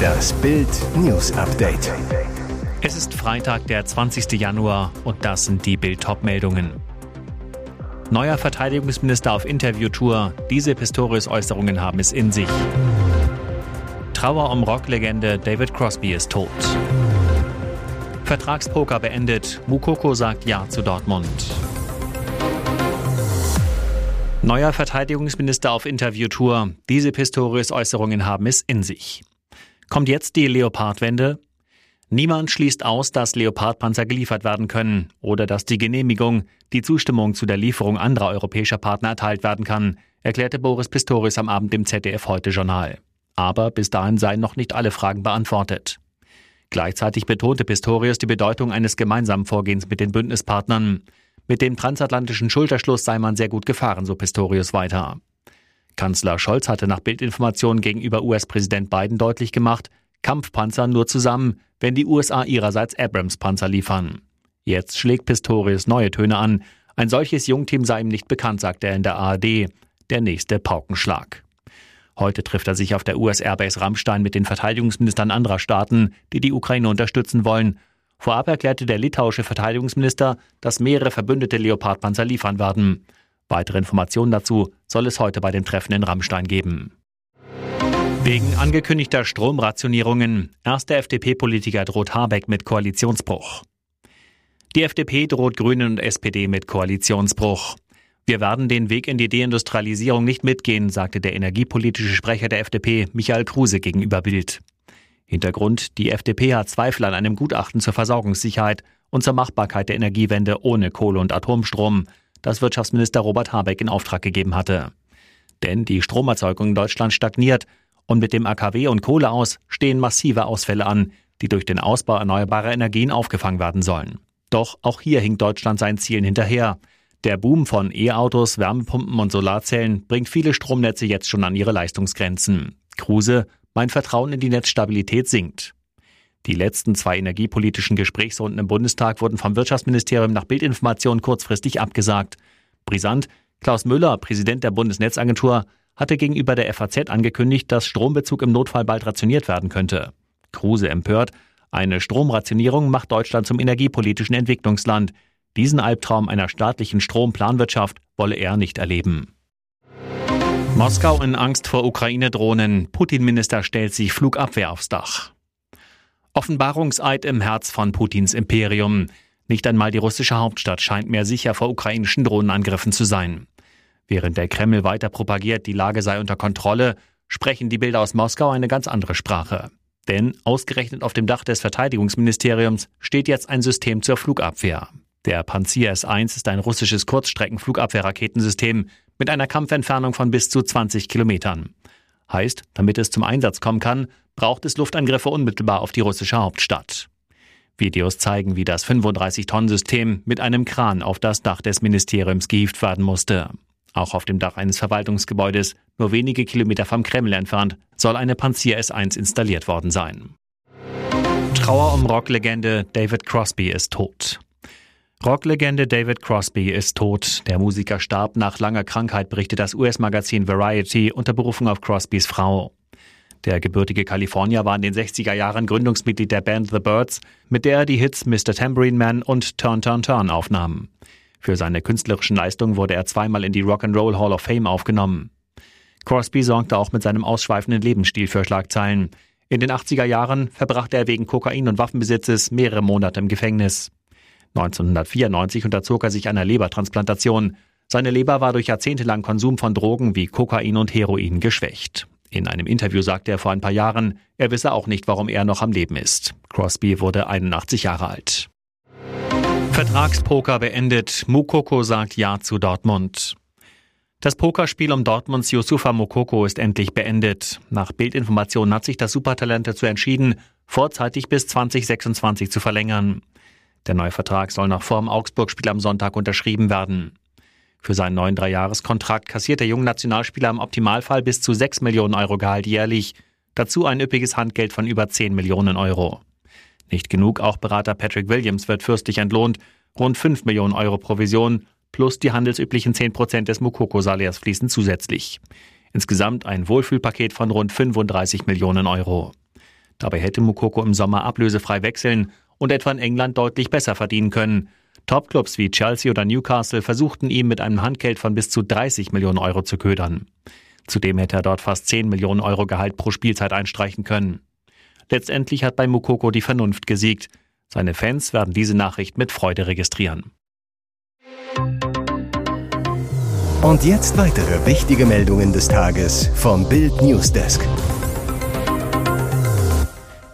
Das Bild News Update. Es ist Freitag, der 20. Januar und das sind die Bild meldungen Neuer Verteidigungsminister auf Interviewtour. Diese Pistorius-Äußerungen haben es in sich. Trauer um Rocklegende David Crosby ist tot. Vertragspoker beendet. Mukoko sagt Ja zu Dortmund. Neuer Verteidigungsminister auf Interviewtour. Diese Pistorius-Äußerungen haben es in sich. Kommt jetzt die Leopardwende? Niemand schließt aus, dass Leopardpanzer geliefert werden können oder dass die Genehmigung, die Zustimmung zu der Lieferung anderer europäischer Partner erteilt werden kann, erklärte Boris Pistorius am Abend im ZDF Heute Journal. Aber bis dahin seien noch nicht alle Fragen beantwortet. Gleichzeitig betonte Pistorius die Bedeutung eines gemeinsamen Vorgehens mit den Bündnispartnern. Mit dem transatlantischen Schulterschluss sei man sehr gut gefahren, so Pistorius weiter. Kanzler Scholz hatte nach Bildinformationen gegenüber US-Präsident Biden deutlich gemacht, Kampfpanzer nur zusammen, wenn die USA ihrerseits Abrams-Panzer liefern. Jetzt schlägt Pistorius neue Töne an. Ein solches Jungteam sei ihm nicht bekannt, sagt er in der ARD. Der nächste Paukenschlag. Heute trifft er sich auf der US-Airbase Rammstein mit den Verteidigungsministern anderer Staaten, die die Ukraine unterstützen wollen. Vorab erklärte der litauische Verteidigungsminister, dass mehrere verbündete Leopardpanzer liefern werden. Weitere Informationen dazu soll es heute bei dem Treffen in Rammstein geben. Wegen angekündigter Stromrationierungen. Erster FDP-Politiker droht Habeck mit Koalitionsbruch. Die FDP droht Grünen und SPD mit Koalitionsbruch. Wir werden den Weg in die Deindustrialisierung nicht mitgehen, sagte der energiepolitische Sprecher der FDP, Michael Kruse, gegenüber Bild. Hintergrund, die FDP hat Zweifel an einem Gutachten zur Versorgungssicherheit und zur Machbarkeit der Energiewende ohne Kohle und Atomstrom, das Wirtschaftsminister Robert Habeck in Auftrag gegeben hatte. Denn die Stromerzeugung in Deutschland stagniert und mit dem AKW und Kohle aus stehen massive Ausfälle an, die durch den Ausbau erneuerbarer Energien aufgefangen werden sollen. Doch auch hier hinkt Deutschland seinen Zielen hinterher. Der Boom von E-Autos, Wärmepumpen und Solarzellen bringt viele Stromnetze jetzt schon an ihre Leistungsgrenzen. Kruse, mein Vertrauen in die Netzstabilität sinkt. Die letzten zwei energiepolitischen Gesprächsrunden im Bundestag wurden vom Wirtschaftsministerium nach Bildinformation kurzfristig abgesagt. Brisant, Klaus Müller, Präsident der Bundesnetzagentur, hatte gegenüber der FAZ angekündigt, dass Strombezug im Notfall bald rationiert werden könnte. Kruse empört, eine Stromrationierung macht Deutschland zum energiepolitischen Entwicklungsland. Diesen Albtraum einer staatlichen Stromplanwirtschaft wolle er nicht erleben. Moskau in Angst vor Ukraine-Drohnen. Putin-Minister stellt sich Flugabwehr aufs Dach. Offenbarungseid im Herz von Putins Imperium. Nicht einmal die russische Hauptstadt scheint mehr sicher vor ukrainischen Drohnenangriffen zu sein. Während der Kreml weiter propagiert, die Lage sei unter Kontrolle, sprechen die Bilder aus Moskau eine ganz andere Sprache. Denn ausgerechnet auf dem Dach des Verteidigungsministeriums steht jetzt ein System zur Flugabwehr. Der Panzir S-1 ist ein russisches Kurzstrecken-Flugabwehrraketensystem mit einer Kampfentfernung von bis zu 20 Kilometern. Heißt, damit es zum Einsatz kommen kann, braucht es Luftangriffe unmittelbar auf die russische Hauptstadt. Videos zeigen, wie das 35-Tonnen-System mit einem Kran auf das Dach des Ministeriums gehievt werden musste. Auch auf dem Dach eines Verwaltungsgebäudes, nur wenige Kilometer vom Kreml entfernt, soll eine Panzer S1 installiert worden sein. Trauer um Rocklegende David Crosby ist tot. Rocklegende David Crosby ist tot. Der Musiker starb nach langer Krankheit, berichtet das US-Magazin Variety unter Berufung auf Crosbys Frau. Der gebürtige Kalifornier war in den 60er Jahren Gründungsmitglied der Band The Birds, mit der er die Hits Mr. Tambourine Man und Turn Turn Turn aufnahm. Für seine künstlerischen Leistungen wurde er zweimal in die Rock'n'Roll Hall of Fame aufgenommen. Crosby sorgte auch mit seinem ausschweifenden Lebensstil für Schlagzeilen. In den 80er Jahren verbrachte er wegen Kokain- und Waffenbesitzes mehrere Monate im Gefängnis. 1994 unterzog er sich einer Lebertransplantation. Seine Leber war durch jahrzehntelang Konsum von Drogen wie Kokain und Heroin geschwächt. In einem Interview sagte er vor ein paar Jahren, er wisse auch nicht, warum er noch am Leben ist. Crosby wurde 81 Jahre alt. Vertragspoker beendet. Mukoko sagt Ja zu Dortmund. Das Pokerspiel um Dortmunds Yusufa Mokoko ist endlich beendet. Nach Bildinformationen hat sich das Supertalent dazu entschieden, vorzeitig bis 2026 zu verlängern. Der neue Vertrag soll nach vor dem Augsburg-Spiel am Sonntag unterschrieben werden. Für seinen neuen Dreijahreskontrakt kassiert der junge Nationalspieler im Optimalfall bis zu 6 Millionen Euro Gehalt jährlich. Dazu ein üppiges Handgeld von über 10 Millionen Euro. Nicht genug, auch Berater Patrick Williams wird fürstlich entlohnt. Rund 5 Millionen Euro Provision plus die handelsüblichen 10 Prozent des Mukoko-Salärs fließen zusätzlich. Insgesamt ein Wohlfühlpaket von rund 35 Millionen Euro. Dabei hätte Mukoko im Sommer ablösefrei wechseln und etwa in England deutlich besser verdienen können. Topclubs wie Chelsea oder Newcastle versuchten ihm mit einem Handgeld von bis zu 30 Millionen Euro zu ködern. Zudem hätte er dort fast 10 Millionen Euro Gehalt pro Spielzeit einstreichen können. Letztendlich hat bei Mukoko die Vernunft gesiegt. Seine Fans werden diese Nachricht mit Freude registrieren. Und jetzt weitere wichtige Meldungen des Tages vom Bild Newsdesk.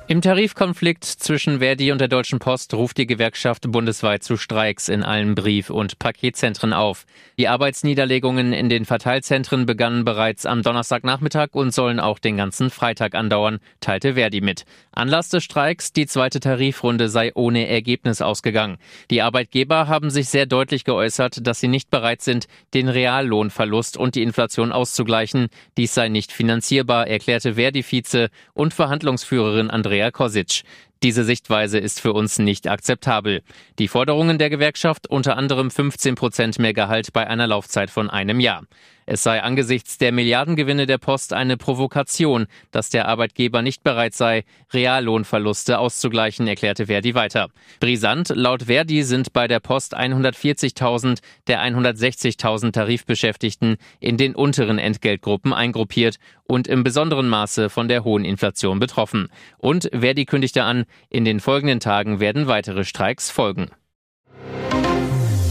Im Tarifkonflikt zwischen Verdi und der Deutschen Post ruft die Gewerkschaft bundesweit zu Streiks in allen Brief- und Paketzentren auf. Die Arbeitsniederlegungen in den Verteilzentren begannen bereits am Donnerstagnachmittag und sollen auch den ganzen Freitag andauern, teilte Verdi mit. Anlass des Streiks, die zweite Tarifrunde sei ohne Ergebnis ausgegangen. Die Arbeitgeber haben sich sehr deutlich geäußert, dass sie nicht bereit sind, den Reallohnverlust und die Inflation auszugleichen. Dies sei nicht finanzierbar, erklärte Verdi-Vize und Verhandlungsführerin Andrea Andrea Kosic. Diese Sichtweise ist für uns nicht akzeptabel. Die Forderungen der Gewerkschaft unter anderem 15 Prozent mehr Gehalt bei einer Laufzeit von einem Jahr. Es sei angesichts der Milliardengewinne der Post eine Provokation, dass der Arbeitgeber nicht bereit sei, Reallohnverluste auszugleichen, erklärte Verdi weiter. Brisant, laut Verdi sind bei der Post 140.000 der 160.000 Tarifbeschäftigten in den unteren Entgeltgruppen eingruppiert und im besonderen Maße von der hohen Inflation betroffen. Und Verdi kündigte an, in den folgenden Tagen werden weitere Streiks folgen.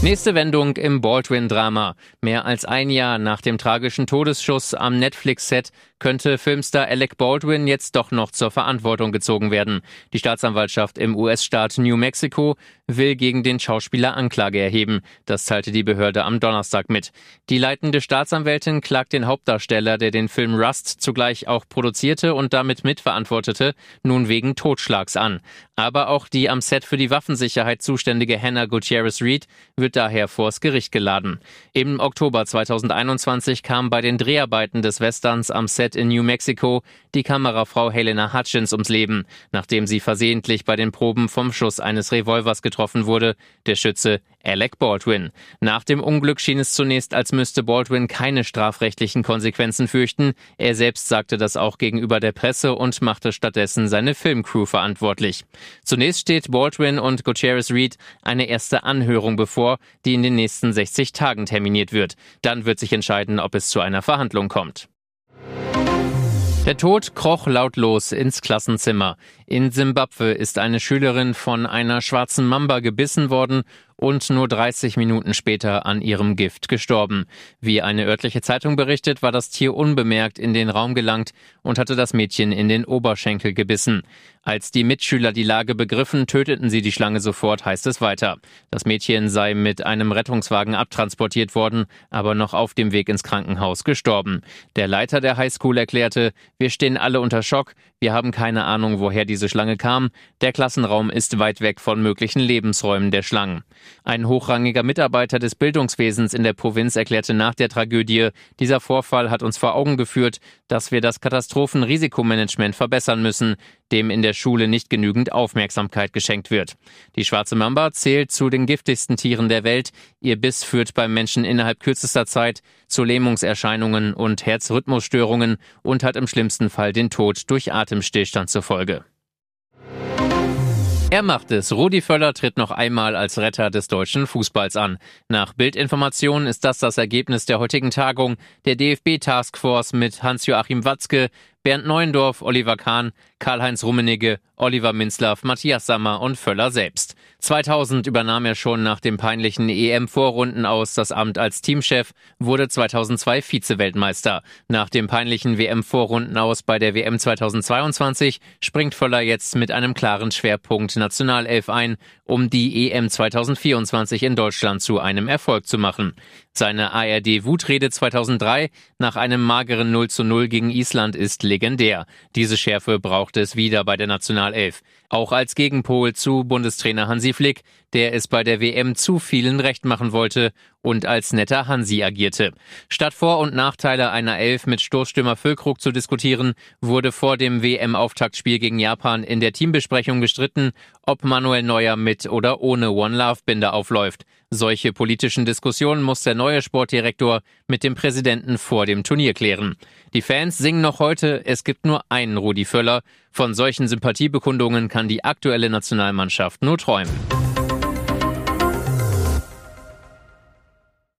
Nächste Wendung im Baldwin-Drama. Mehr als ein Jahr nach dem tragischen Todesschuss am Netflix-Set könnte Filmstar Alec Baldwin jetzt doch noch zur Verantwortung gezogen werden. Die Staatsanwaltschaft im US-Staat New Mexico will gegen den Schauspieler Anklage erheben. Das teilte die Behörde am Donnerstag mit. Die leitende Staatsanwältin klagt den Hauptdarsteller, der den Film Rust zugleich auch produzierte und damit mitverantwortete, nun wegen Totschlags an. Aber auch die am Set für die Waffensicherheit zuständige Hannah Gutierrez Reed wird daher vors Gericht geladen. Im Oktober 2021 kam bei den Dreharbeiten des Westerns am Set in New Mexico die Kamerafrau Helena Hutchins ums Leben, nachdem sie versehentlich bei den Proben vom Schuss eines Revolvers getroffen wurde, der Schütze Alec Baldwin. Nach dem Unglück schien es zunächst, als müsste Baldwin keine strafrechtlichen Konsequenzen fürchten. Er selbst sagte das auch gegenüber der Presse und machte stattdessen seine Filmcrew verantwortlich. Zunächst steht Baldwin und Gutierrez Reed eine erste Anhörung bevor, die in den nächsten 60 Tagen terminiert wird. Dann wird sich entscheiden, ob es zu einer Verhandlung kommt. Der Tod kroch lautlos ins Klassenzimmer. In Simbabwe ist eine Schülerin von einer schwarzen Mamba gebissen worden und nur 30 Minuten später an ihrem Gift gestorben. Wie eine örtliche Zeitung berichtet, war das Tier unbemerkt in den Raum gelangt und hatte das Mädchen in den Oberschenkel gebissen. Als die Mitschüler die Lage begriffen, töteten sie die Schlange sofort, heißt es weiter. Das Mädchen sei mit einem Rettungswagen abtransportiert worden, aber noch auf dem Weg ins Krankenhaus gestorben. Der Leiter der Highschool erklärte, wir stehen alle unter Schock, wir haben keine Ahnung, woher diese Schlange kam, der Klassenraum ist weit weg von möglichen Lebensräumen der Schlangen. Ein hochrangiger Mitarbeiter des Bildungswesens in der Provinz erklärte nach der Tragödie, dieser Vorfall hat uns vor Augen geführt, dass wir das Katastrophenrisikomanagement verbessern müssen, dem in der Schule nicht genügend Aufmerksamkeit geschenkt wird. Die schwarze Mamba zählt zu den giftigsten Tieren der Welt. Ihr Biss führt beim Menschen innerhalb kürzester Zeit zu Lähmungserscheinungen und Herzrhythmusstörungen und hat im schlimmsten Fall den Tod durch Atemstillstand zur Folge. Er macht es. Rudi Völler tritt noch einmal als Retter des deutschen Fußballs an. Nach Bildinformationen ist das das Ergebnis der heutigen Tagung der DFB-Taskforce mit Hans-Joachim Watzke, Bernd Neuendorf, Oliver Kahn, Karl-Heinz Rummenigge, Oliver Minzlaff, Matthias Sammer und Völler selbst. 2000 übernahm er schon nach dem peinlichen EM-Vorrunden aus das Amt als Teamchef, wurde 2002 Vize-Weltmeister. Nach dem peinlichen WM-Vorrunden aus bei der WM 2022 springt Völler jetzt mit einem klaren Schwerpunkt Nationalelf ein, um die EM 2024 in Deutschland zu einem Erfolg zu machen. Seine ARD-Wutrede 2003 nach einem mageren 0 zu 0 gegen Island ist legendär. Diese Schärfe braucht es wieder bei der Nationalelf. Auch als Gegenpol zu Bundestrainer Hansi Flick, der es bei der WM zu vielen recht machen wollte und als netter Hansi agierte. Statt Vor- und Nachteile einer Elf mit Stoßstürmer Füllkrug zu diskutieren, wurde vor dem WM-Auftaktspiel gegen Japan in der Teambesprechung gestritten, ob Manuel Neuer mit oder ohne One Love Binde aufläuft. Solche politischen Diskussionen muss der neue Sportdirektor mit dem Präsidenten vor dem Turnier klären. Die Fans singen noch heute, es gibt nur einen Rudi Völler. Von solchen Sympathiebekundungen kann die aktuelle Nationalmannschaft nur träumen.